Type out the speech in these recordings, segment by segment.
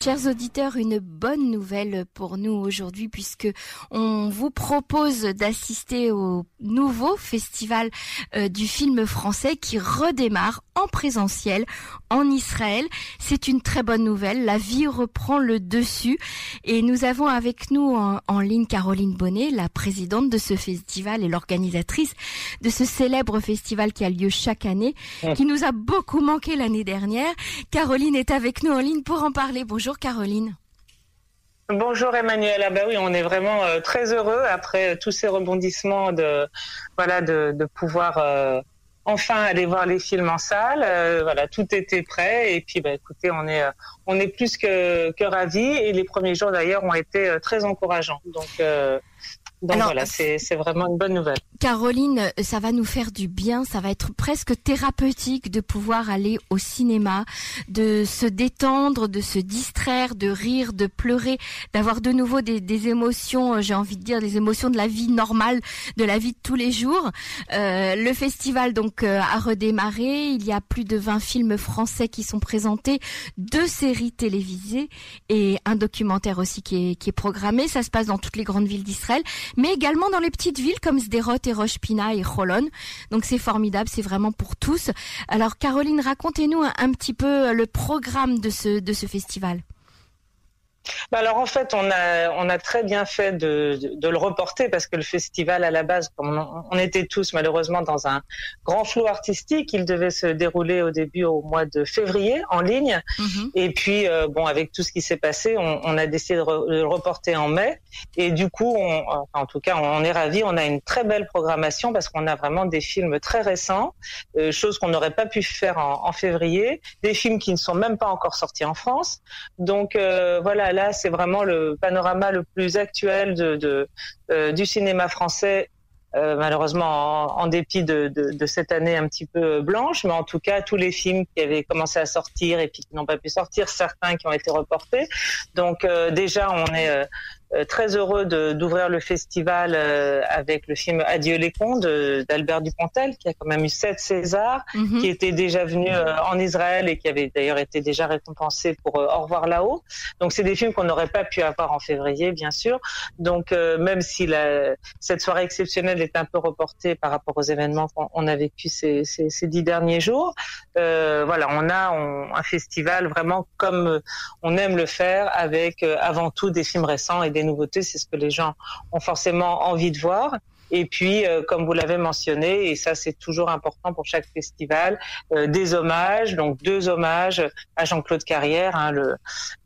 Chers auditeurs, une bonne nouvelle pour nous aujourd'hui puisque on vous propose d'assister au nouveau festival euh, du film français qui redémarre en présentiel en Israël. C'est une très bonne nouvelle. La vie reprend le dessus et nous avons avec nous en, en ligne Caroline Bonnet, la présidente de ce festival et l'organisatrice de ce célèbre festival qui a lieu chaque année, qui nous a beaucoup manqué l'année dernière. Caroline est avec nous en ligne pour en parler. Bonjour Caroline. Bonjour Emmanuel. Ah bah oui, on est vraiment euh, très heureux après euh, tous ces rebondissements de voilà de, de pouvoir euh, enfin aller voir les films en salle. Voilà, tout était prêt et puis bah écoutez, on est on est plus que que ravis et les premiers jours d'ailleurs ont été très encourageants. Donc donc Alors, voilà, c'est c'est vraiment une bonne nouvelle. Caroline, ça va nous faire du bien, ça va être presque thérapeutique de pouvoir aller au cinéma, de se détendre, de se distraire, de rire, de pleurer, d'avoir de nouveau des, des émotions, euh, j'ai envie de dire des émotions de la vie normale, de la vie de tous les jours. Euh, le festival donc euh, a redémarré, il y a plus de 20 films français qui sont présentés, deux séries télévisées et un documentaire aussi qui est, qui est programmé. Ça se passe dans toutes les grandes villes d'Israël, mais également dans les petites villes comme Sderot et Roche Pina et Cholon. Donc c'est formidable, c'est vraiment pour tous. Alors Caroline, racontez-nous un, un petit peu le programme de ce, de ce festival. Bah alors en fait, on a on a très bien fait de, de, de le reporter parce que le festival à la base, comme on, on, était tous malheureusement dans un grand flou artistique, il devait se dérouler au début au mois de février en ligne. Mhm. Et puis euh, bon, avec tout ce qui s'est passé, on, on a décidé de, re- de le reporter en mai. Et du coup, on, enfin, en tout cas, on est ravis. On a une très belle programmation parce qu'on a vraiment des films très récents, euh, choses qu'on n'aurait pas pu faire en, en février, des films qui ne sont même pas encore sortis en France. Donc euh, voilà, là c'est vraiment le panorama le plus actuel de, euh, du cinéma français. euh, malheureusement, en, dépit de, de, cette année un petit peu blanche, mais en tout cas tous les films qui avaient commencé à sortir et puis qui n'ont pas pu sortir, certains qui ont été reportés. Donc euh, déjà, on est très heureux d'ouvrir le festival euh, avec le film Adieu les cons d'Albert Dupontel, qui a quand même eu sept Césars Mhm. qui était déjà venu euh, en Israël et qui avait d'ailleurs été déjà récompensé pour euh, Au revoir là-haut. Donc c'est des films qu'on n'aurait pas pu avoir en février, bien sûr. Donc euh, même si la, cette soirée exceptionnelle est un peu reportée par rapport aux événements qu'on on a vécu ces, ces, ces dix derniers jours, euh, voilà, on a on- un festival vraiment comme euh, on aime le faire, avec euh, avant tout des films récents et des nouveautés. C'est ce que les gens ont forcément envie de voir. Et puis, euh, comme vous l'avez mentionné, et ça c'est toujours important pour chaque festival, euh, des hommages, donc deux hommages à Jean-Claude Carrière, hein,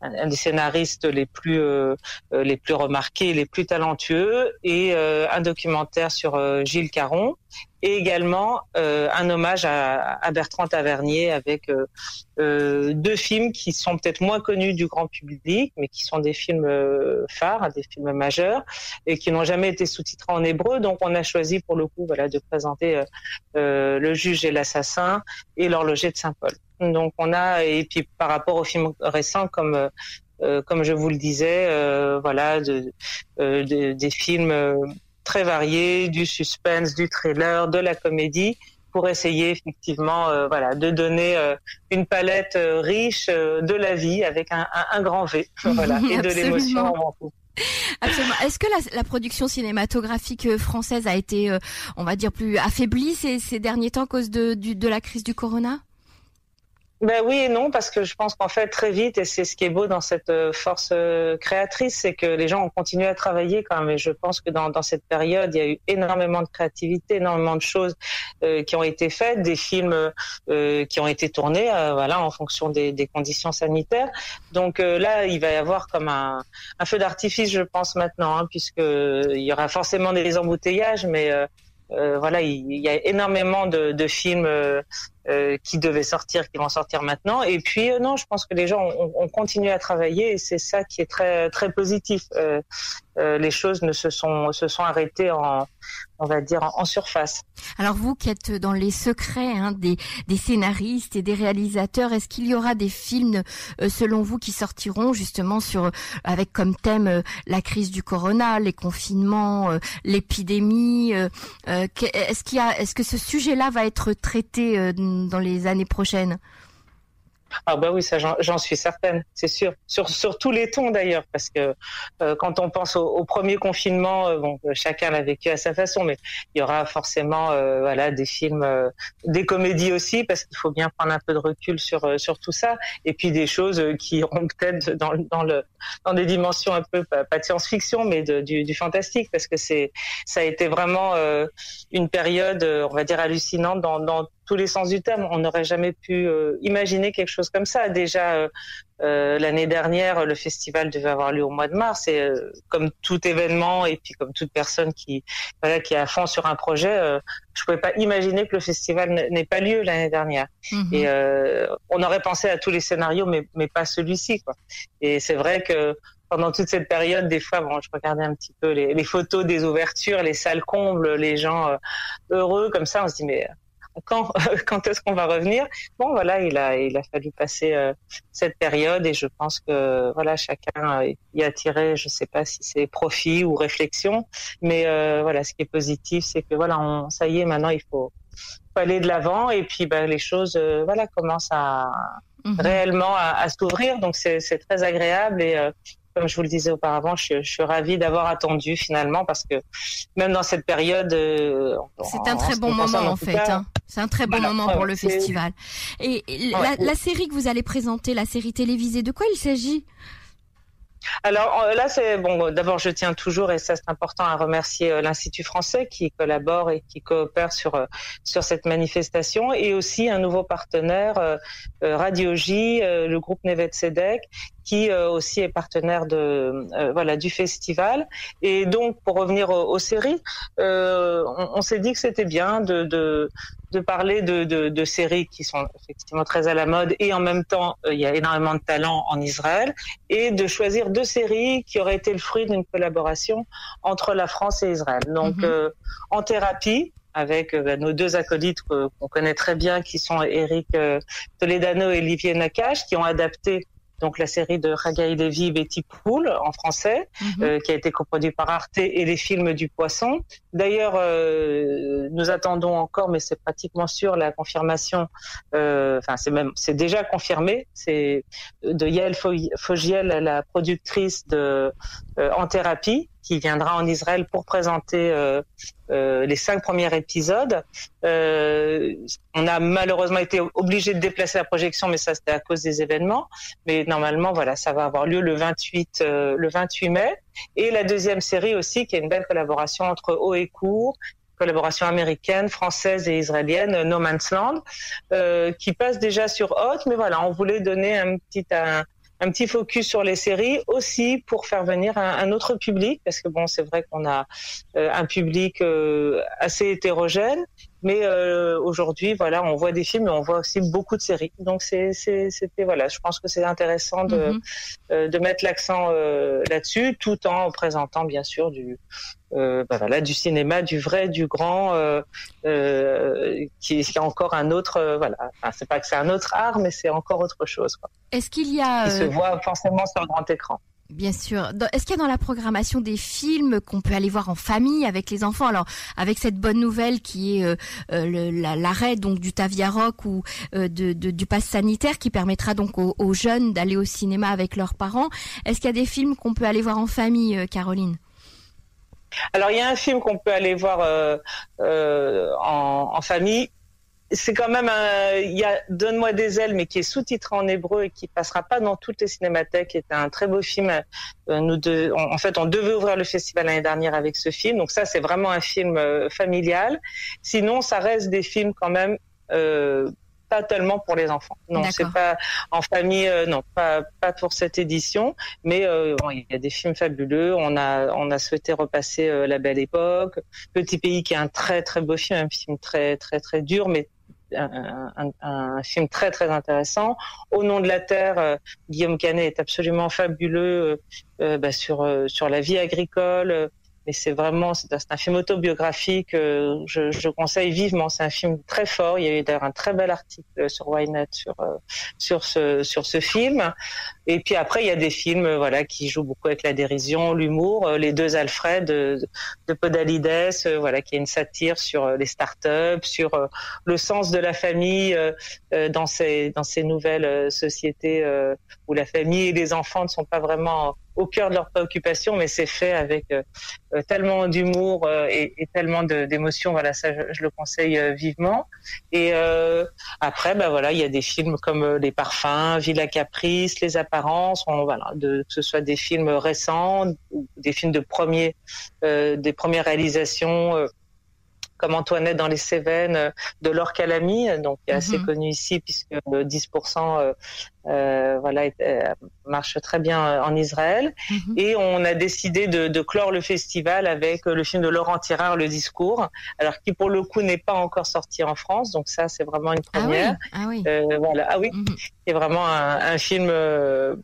un, des scénaristes les plus euh, les plus remarqués, les plus talentueux, et un documentaire sur Gilles Caron, et également euh, un hommage à, à Bertrand Tavernier avec euh, euh, deux films qui sont peut-être moins connus du grand public, mais qui sont des films euh, phares, des films majeurs, et qui n'ont jamais été sous-titrés en hébreu. Donc on a choisi pour le coup voilà, de présenter euh, Le juge et l'assassin et L'horloger de Saint-Paul. Donc on a, et puis par rapport aux films récents comme... euh, comme je vous le disais, euh, voilà, de, euh, de- des films très variés, du suspense, du thriller, de la comédie, pour essayer effectivement, euh, voilà, de donner euh, une palette euh, riche de la vie avec un, un, un grand V, voilà, et de l'émotion avant tout. Absolument. Est-ce que la, la production cinématographique française a été, on va dire, plus affaiblie ces, ces derniers temps à cause de, du, de la crise du corona? Ben oui et non, parce que je pense qu'en fait très vite, et c'est ce qui est beau dans cette euh, force euh, créatrice, c'est que les gens ont continué à travailler quand même. Et je pense que dans, dans cette période, il y a eu énormément de créativité, énormément de choses euh, qui ont été faites, des films euh, qui ont été tournés, euh, voilà, en fonction des, des conditions sanitaires. Donc là, il va y avoir comme un, un feu d'artifice, je pense maintenant, hein, puisque il y aura forcément des embouteillages, mais euh, voilà, il, y a énormément de, de films. euh, euh, qui devaient sortir, qui vont sortir maintenant. Et puis euh, non, je pense que les gens ont, ont continué à travailler et c'est ça qui est très très positif. Euh, les choses ne se sont se sont arrêtées en on va dire en, surface. Alors vous qui êtes dans les secrets hein, des, scénaristes et des réalisateurs, est-ce qu'il y aura des films euh, selon vous qui sortiront justement sur avec comme thème euh, la crise du corona, les confinements, euh, l'épidémie euh, euh, Est-ce qu'il est-ce que ce sujet-là va être traité euh, dans les années prochaines? Ah bah oui, ça j'en suis certaine, c'est sûr. Sur, sur tous les tons d'ailleurs, parce que euh, quand on pense au, premier confinement, euh, bon, chacun l'a vécu à sa façon, mais il y aura forcément euh, voilà des films, des comédies aussi, parce qu'il faut bien prendre un peu de recul sur sur tout ça, et puis des choses qui iront peut-être dans, dans le dans des dimensions un peu pas, de science-fiction, mais de, du, du, fantastique, parce que c'est ça a été vraiment une période, on va dire hallucinante dans, dans tous les sens du terme. On n'aurait jamais pu euh, imaginer quelque chose comme ça. Déjà euh, euh, l'année dernière, le festival devait avoir lieu au mois de mars et comme tout événement et puis comme toute personne qui voilà qui est à fond sur un projet, je pouvais pas imaginer que le festival n'ait pas lieu l'année dernière. Mhm. Et on aurait pensé à tous les scénarios, mais mais pas celui-ci quoi. Et c'est vrai que pendant toute cette période, des fois, bon, je regardais un petit peu les, les photos des ouvertures, les salles combles, les gens heureux comme ça. On se dit mais quand quand est-ce qu'on va revenir Bon, voilà, il a il a fallu passer euh, cette période et je pense que voilà chacun y a tiré, je sais pas si c'est profit ou réflexion, mais euh, voilà, ce qui est positif, c'est que voilà, on, ça y est, maintenant il faut, aller de l'avant et puis ben, les choses euh, voilà commencent à mhm. réellement à, à s'ouvrir, donc c'est très agréable et comme je vous le disais auparavant, je, je suis ravie d'avoir attendu finalement parce que même dans cette période, euh, c'est un très bon moment en fait. Hein. C'est un très bon moment pour le festival. Et la, la série que vous allez présenter, la série télévisée, de quoi il s'agit? Alors euh, là, c'est bon. D'abord, je tiens toujours, et ça c'est important, à remercier euh, l'Institut français qui collabore et qui coopère sur euh, sur cette manifestation, et aussi un nouveau partenaire, Radio J, le groupe Nevet Sedek, qui aussi est partenaire de voilà du festival. Et donc, pour revenir aux, séries, on, on s'est dit que c'était bien de, de de parler de, de, de, séries qui sont effectivement très à la mode et en même temps euh, il y a énormément de talent en Israël et de choisir deux séries qui auraient été le fruit d'une collaboration entre la France et Israël. Donc euh, en thérapie avec euh, bah, nos deux acolytes qu'on connaît très bien qui sont Eric Toledano et Olivier Nakache qui ont adapté donc la série de Ragaï Levy, Betty Pool en français, mhm. euh, qui a été coproduit par Arte et les films du Poisson. D'ailleurs, euh, nous attendons encore, mais c'est pratiquement sûr la confirmation. Euh, enfin, c'est même, c'est déjà confirmé. C'est de Yael Fogiel, la productrice de En thérapie, qui viendra en Israël pour présenter euh, euh, les cinq premiers épisodes. Euh, on a malheureusement été obligé de déplacer la projection, mais ça c'était à cause des événements. Mais normalement, voilà, ça va avoir lieu le 28 le 28 mai. Et la deuxième série aussi, qui est une belle collaboration entre haut et court, collaboration américaine, française et israélienne, No Man's Land, qui passe déjà sur Hot. Mais voilà, on voulait donner un petit un, un petit focus sur les séries aussi pour faire venir un, autre public parce que bon c'est vrai qu'on a euh, un public euh, assez hétérogène mais euh, aujourd'hui voilà on voit des films mais on voit aussi beaucoup de séries donc c'est c'était voilà je pense que c'est intéressant de mm-hmm. de mettre l'accent là-dessus tout en présentant bien sûr du euh, bah voilà, du cinéma, du vrai, du grand, euh, euh, qui, qui, a encore un autre, euh, voilà. Enfin, c'est pas que c'est un autre art, mais c'est encore autre chose. Est-ce qu'il y a qui se voit forcément sur le grand écran Bien sûr. Est-ce qu'il y a dans la programmation des films qu'on peut aller voir en famille avec les enfants? Alors, avec cette bonne nouvelle qui est euh, l'arrêt donc du Taviaroc ou euh, de, du pass sanitaire qui permettra donc aux, jeunes d'aller au cinéma avec leurs parents, est-ce qu'il y a des films qu'on peut aller voir en famille, Caroline? Alors il y a un film qu'on peut aller voir euh, euh, en, famille. C'est quand même un, il y a Donne-moi des ailes, mais qui est sous-titré en hébreu et qui passera pas dans toutes les cinémathèques. C'est un très beau film. Euh, nous deux, en fait, on devait ouvrir le festival l'année dernière avec ce film. Donc ça, c'est vraiment un film familial. Sinon, ça reste des films quand même pas tellement pour les enfants. Non, c'est pas en famille, euh, non, pas pas pour cette édition. Mais euh, il y a des films fabuleux. On a on a souhaité repasser euh, La Belle Époque, Petit Pays, qui est un très très beau film, un film très très très dur, mais un, film très très intéressant. Au nom de la terre, Guillaume Canet est absolument fabuleux bah, sur sur la vie agricole, mais c'est vraiment c'est un film autobiographique. je, je conseille vivement. C'est un film très fort. Il y a eu d'ailleurs un très bel article sur Ynet sur sur ce sur ce film. Et puis après, il y a des films, voilà, qui jouent beaucoup avec la dérision, l'humour. Les deux Alfred de, de Podalides, voilà, qui est une satire sur les startups, sur le sens de la famille dans ces dans ces nouvelles sociétés où la famille et les enfants ne sont pas vraiment au cœur de leurs préoccupations, mais c'est fait avec euh, euh, tellement d'humour euh, et, et, tellement d'émotions. Voilà, ça, je, le conseille vivement. Et après, bah voilà, il y a des films comme Les Parfums, Villa Caprice, Les Apparences. voilà, de, que ce soit des films récents, ou des films de premiers, des premières réalisations comme Antoinette dans les Cévennes de Laure Calamy, donc qui est assez mhm. connu ici puisque 10% euh, voilà, euh, marche très bien euh, en Israël. Mhm. Et on a décidé de, de, clore le festival avec le film de Laurent Tirard, Le Discours, alors qui pour le coup n'est pas encore sorti en France. Donc ça, c'est vraiment une première. Ah oui. Ah oui. voilà. Ah oui. Mhm. C'est vraiment un, un film euh,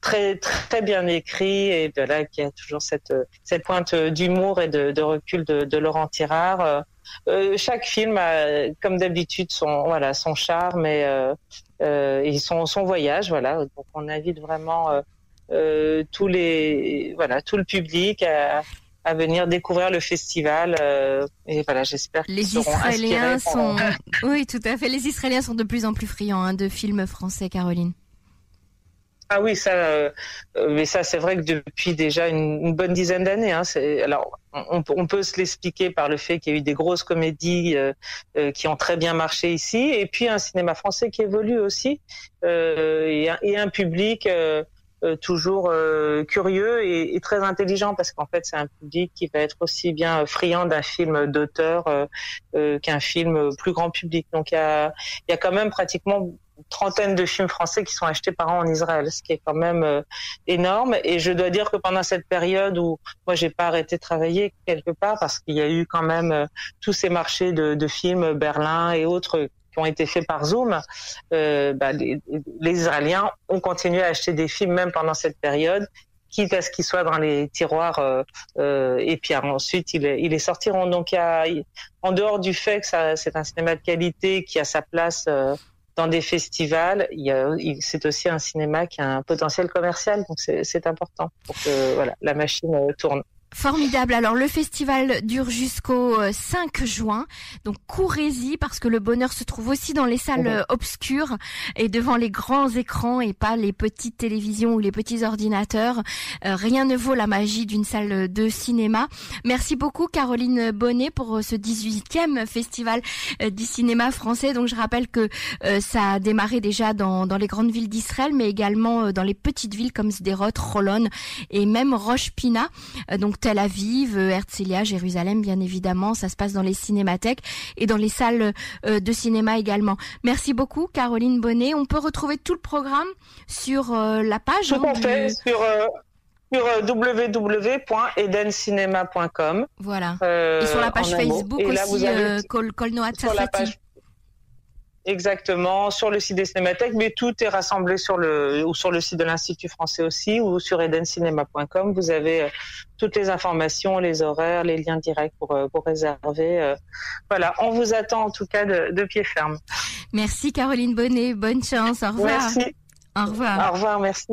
très très bien écrit et de là qui a toujours cette cette pointe d'humour et de, de recul de, de Laurent Tirard. Euh, chaque film a, comme d'habitude, son voilà son charme et, euh, euh, et son, son voyage. Voilà, donc on invite vraiment tous les voilà tout le public à, à venir découvrir le festival. et voilà, j'espère qu'ils Les Israéliens sont, oui, tout à fait. Les Israéliens sont de plus en plus friands hein, de films français, Caroline. Ah oui, ça, euh, mais ça, c'est vrai que depuis déjà une, bonne dizaine d'années. Hein, alors, on, peut se l'expliquer par le fait qu'il y a eu des grosses comédies euh, euh, qui ont très bien marché ici, et puis un cinéma français qui évolue aussi, et un, public. toujours curieux et, très intelligent parce qu'en fait c'est un public qui va être aussi bien friand d'un film d'auteur qu'un film plus grand public donc il y a quand même pratiquement trentaine de films français qui sont achetés par an en Israël, ce qui est quand même euh, énorme. Et je dois dire que pendant cette période où moi j'ai pas arrêté de travailler quelque part parce qu'il y a eu quand même euh, tous ces marchés de, de, films Berlin et autres qui ont été faits par Zoom, euh, bah, les, les, Israéliens ont continué à acheter des films même pendant cette période quitte à ce qu'ils soient dans les tiroirs euh, euh, et puis ensuite ils, ils les sortiront. Donc il y a, en dehors du fait que c'est un cinéma de qualité qui a sa place euh, dans des festivals, c'est aussi un cinéma qui a un potentiel commercial, donc c'est important pour que voilà, la machine euh, tourne. Formidable. Alors le festival dure jusqu'au 5 euh, juin. Donc courez-y parce que le bonheur se trouve aussi dans les salles euh, obscures et devant les grands écrans et pas les petites télévisions ou les petits ordinateurs. Euh, rien ne vaut la magie d'une salle de cinéma. Merci beaucoup Caroline Bonnet pour ce 18e festival du cinéma français. Donc je rappelle que ça a démarré déjà dans, dans les grandes villes d'Israël mais également dans les petites villes comme Sderot, Rolon et même Roche Pina. Donc Tel Aviv, euh, Herzliya, Jérusalem, bien évidemment. Ça se passe dans les cinémathèques et dans les salles euh, de cinéma également. Merci beaucoup, Caroline Bonnet. On peut retrouver tout le programme sur euh, la page. Tout hein, fait, sur sur www.edencinema.com. Voilà. et sur la page Facebook aussi, Kol, Kolnoat Exactement, sur le site des cinémathèques, mais tout est rassemblé sur le ou sur le site de l'Institut français aussi ou sur edencinema.com. Vous avez euh, toutes les informations, les horaires, les liens directs pour, euh, pour réserver. Euh. Voilà, on vous attend en tout cas de, de pied ferme. Merci Caroline Bonnet, bonne chance, au revoir. Merci. Au revoir. Au revoir, merci.